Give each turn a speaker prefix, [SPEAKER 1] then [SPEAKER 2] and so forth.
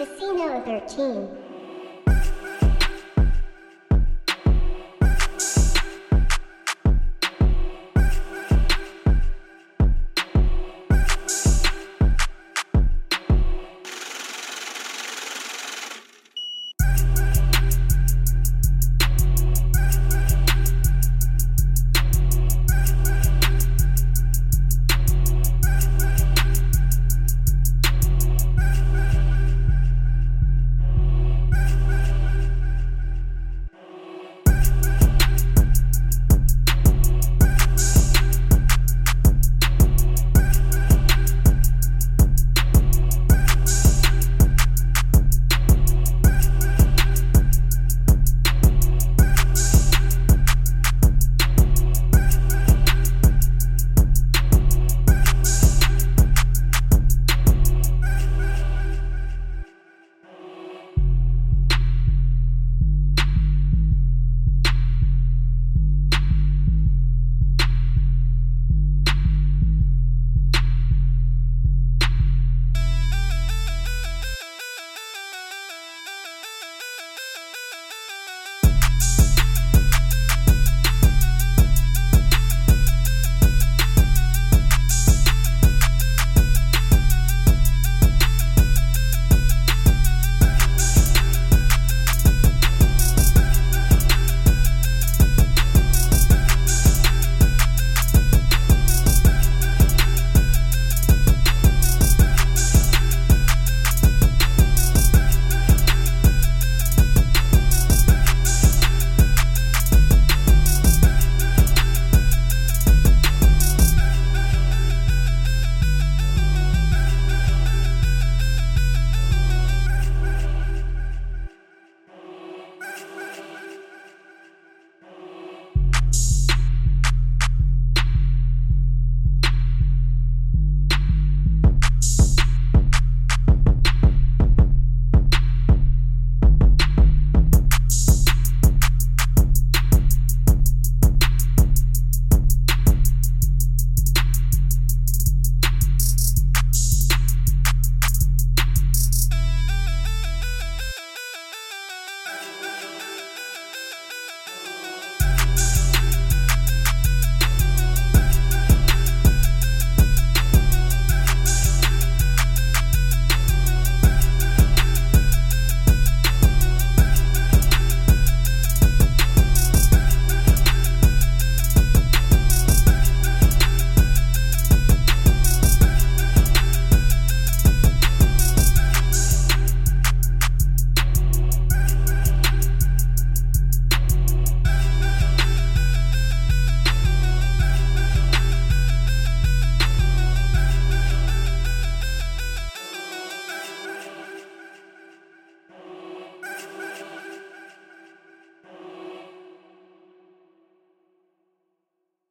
[SPEAKER 1] Casino 13.